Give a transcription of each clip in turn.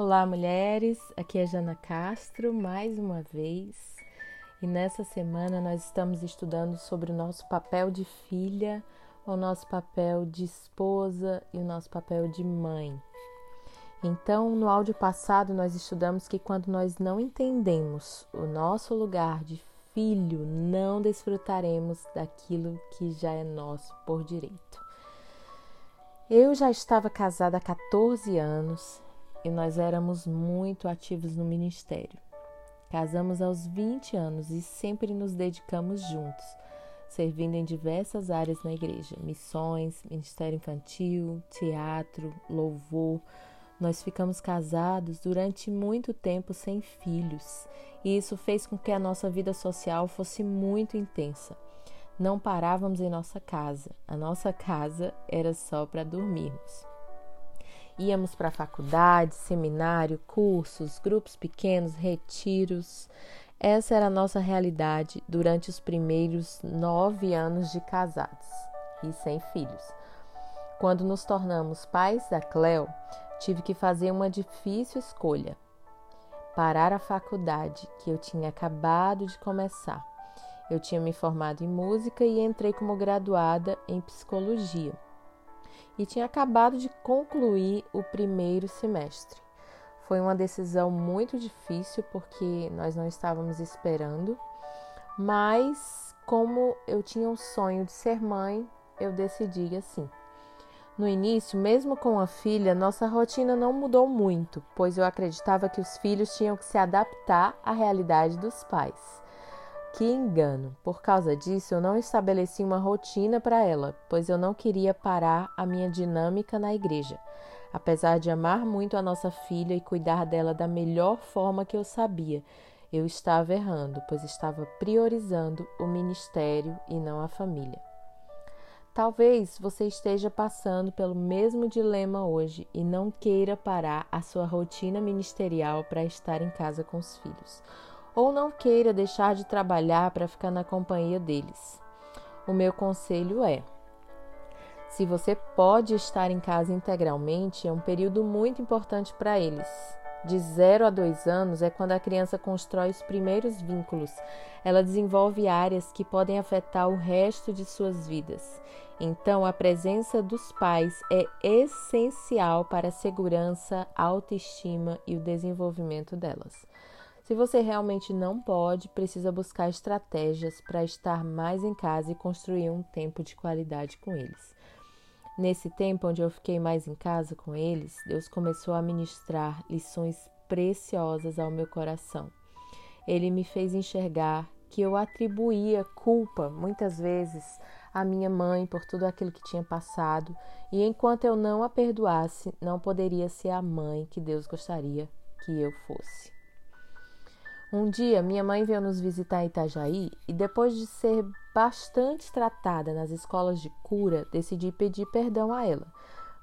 Olá, mulheres. Aqui é Jana Castro mais uma vez. E nessa semana nós estamos estudando sobre o nosso papel de filha, o nosso papel de esposa e o nosso papel de mãe. Então, no áudio passado nós estudamos que quando nós não entendemos o nosso lugar de filho, não desfrutaremos daquilo que já é nosso por direito. Eu já estava casada há 14 anos e nós éramos muito ativos no ministério. Casamos aos 20 anos e sempre nos dedicamos juntos, servindo em diversas áreas na igreja: missões, ministério infantil, teatro, louvor. Nós ficamos casados durante muito tempo sem filhos, e isso fez com que a nossa vida social fosse muito intensa. Não parávamos em nossa casa. A nossa casa era só para dormirmos. Íamos para faculdade, seminário, cursos, grupos pequenos, retiros. Essa era a nossa realidade durante os primeiros nove anos de casados e sem filhos. Quando nos tornamos pais da Cleo, tive que fazer uma difícil escolha: parar a faculdade que eu tinha acabado de começar eu tinha me formado em música e entrei como graduada em psicologia. E tinha acabado de concluir o primeiro semestre. Foi uma decisão muito difícil porque nós não estávamos esperando, mas como eu tinha o sonho de ser mãe, eu decidi assim. No início, mesmo com a filha, nossa rotina não mudou muito, pois eu acreditava que os filhos tinham que se adaptar à realidade dos pais. Que engano! Por causa disso, eu não estabeleci uma rotina para ela, pois eu não queria parar a minha dinâmica na igreja. Apesar de amar muito a nossa filha e cuidar dela da melhor forma que eu sabia, eu estava errando, pois estava priorizando o ministério e não a família. Talvez você esteja passando pelo mesmo dilema hoje e não queira parar a sua rotina ministerial para estar em casa com os filhos ou não queira deixar de trabalhar para ficar na companhia deles. O meu conselho é: se você pode estar em casa integralmente, é um período muito importante para eles. De 0 a 2 anos é quando a criança constrói os primeiros vínculos. Ela desenvolve áreas que podem afetar o resto de suas vidas. Então, a presença dos pais é essencial para a segurança, a autoestima e o desenvolvimento delas. Se você realmente não pode, precisa buscar estratégias para estar mais em casa e construir um tempo de qualidade com eles. Nesse tempo onde eu fiquei mais em casa com eles, Deus começou a ministrar lições preciosas ao meu coração. Ele me fez enxergar que eu atribuía culpa, muitas vezes, à minha mãe por tudo aquilo que tinha passado, e enquanto eu não a perdoasse, não poderia ser a mãe que Deus gostaria que eu fosse. Um dia, minha mãe veio nos visitar em Itajaí e, depois de ser bastante tratada nas escolas de cura, decidi pedir perdão a ela.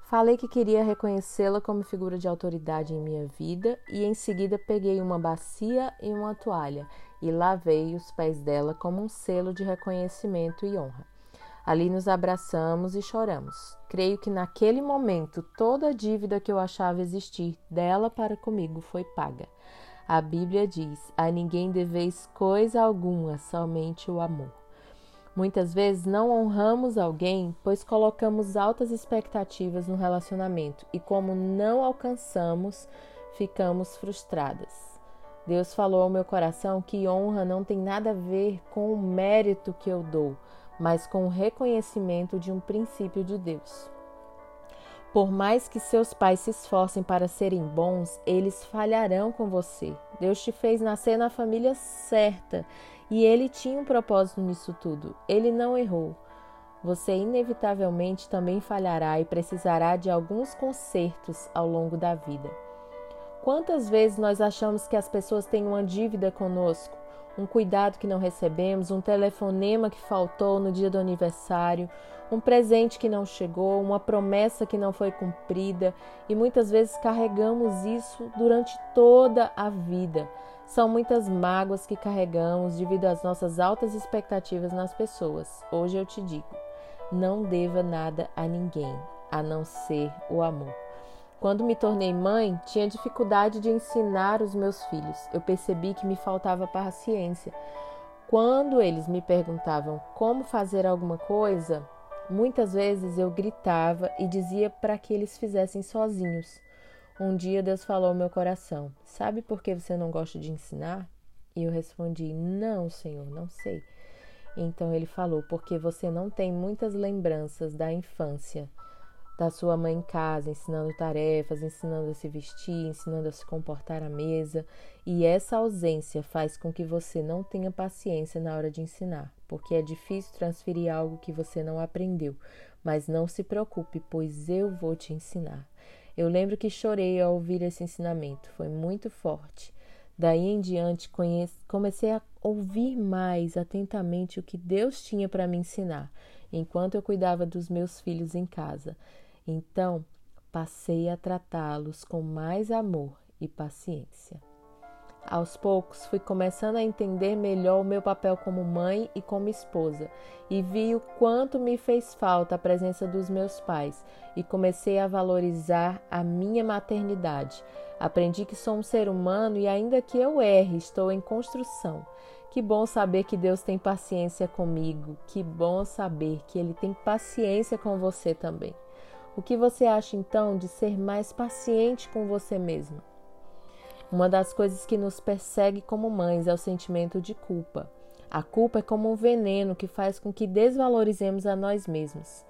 Falei que queria reconhecê-la como figura de autoridade em minha vida e, em seguida, peguei uma bacia e uma toalha e lavei os pés dela como um selo de reconhecimento e honra. Ali nos abraçamos e choramos. Creio que naquele momento toda a dívida que eu achava existir dela para comigo foi paga. A Bíblia diz: A ninguém deveis coisa alguma, somente o amor. Muitas vezes não honramos alguém, pois colocamos altas expectativas no relacionamento e, como não alcançamos, ficamos frustradas. Deus falou ao meu coração que honra não tem nada a ver com o mérito que eu dou, mas com o reconhecimento de um princípio de Deus. Por mais que seus pais se esforcem para serem bons, eles falharão com você. Deus te fez nascer na família certa e ele tinha um propósito nisso tudo. Ele não errou. Você inevitavelmente também falhará e precisará de alguns consertos ao longo da vida. Quantas vezes nós achamos que as pessoas têm uma dívida conosco? Um cuidado que não recebemos, um telefonema que faltou no dia do aniversário, um presente que não chegou, uma promessa que não foi cumprida e muitas vezes carregamos isso durante toda a vida. São muitas mágoas que carregamos devido às nossas altas expectativas nas pessoas. Hoje eu te digo: não deva nada a ninguém, a não ser o amor. Quando me tornei mãe, tinha dificuldade de ensinar os meus filhos. Eu percebi que me faltava paciência. Quando eles me perguntavam como fazer alguma coisa, muitas vezes eu gritava e dizia para que eles fizessem sozinhos. Um dia Deus falou ao meu coração: Sabe por que você não gosta de ensinar? E eu respondi: Não, Senhor, não sei. Então ele falou: Porque você não tem muitas lembranças da infância da sua mãe em casa, ensinando tarefas, ensinando a se vestir, ensinando a se comportar à mesa, e essa ausência faz com que você não tenha paciência na hora de ensinar, porque é difícil transferir algo que você não aprendeu. Mas não se preocupe, pois eu vou te ensinar. Eu lembro que chorei ao ouvir esse ensinamento, foi muito forte. Daí em diante, comecei a ouvir mais atentamente o que Deus tinha para me ensinar, enquanto eu cuidava dos meus filhos em casa. Então, passei a tratá-los com mais amor e paciência. Aos poucos, fui começando a entender melhor o meu papel como mãe e como esposa, e vi o quanto me fez falta a presença dos meus pais, e comecei a valorizar a minha maternidade. Aprendi que sou um ser humano e, ainda que eu erre, estou em construção. Que bom saber que Deus tem paciência comigo, que bom saber que Ele tem paciência com você também. O que você acha então de ser mais paciente com você mesma? Uma das coisas que nos persegue como mães é o sentimento de culpa. A culpa é como um veneno que faz com que desvalorizemos a nós mesmos,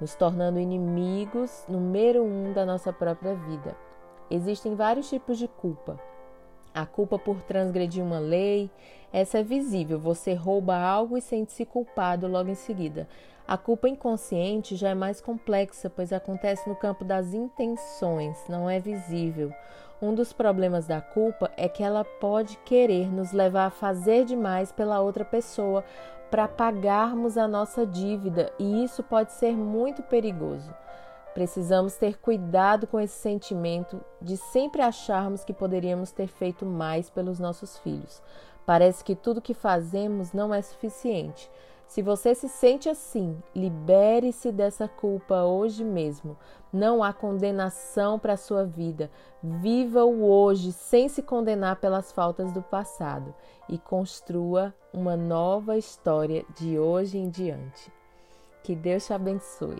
nos tornando inimigos número um da nossa própria vida. Existem vários tipos de culpa. A culpa por transgredir uma lei, essa é visível, você rouba algo e sente-se culpado logo em seguida. A culpa inconsciente já é mais complexa, pois acontece no campo das intenções, não é visível. Um dos problemas da culpa é que ela pode querer nos levar a fazer demais pela outra pessoa para pagarmos a nossa dívida, e isso pode ser muito perigoso. Precisamos ter cuidado com esse sentimento de sempre acharmos que poderíamos ter feito mais pelos nossos filhos. Parece que tudo que fazemos não é suficiente. Se você se sente assim, libere-se dessa culpa hoje mesmo. Não há condenação para a sua vida. Viva o hoje sem se condenar pelas faltas do passado e construa uma nova história de hoje em diante. Que Deus te abençoe.